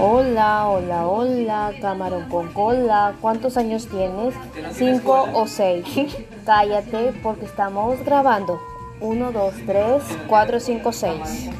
Hola, hola, hola, camarón con cola. ¿Cuántos años tienes? ¿Cinco o seis? Cállate porque estamos grabando. Uno, dos, tres, cuatro, cinco, seis.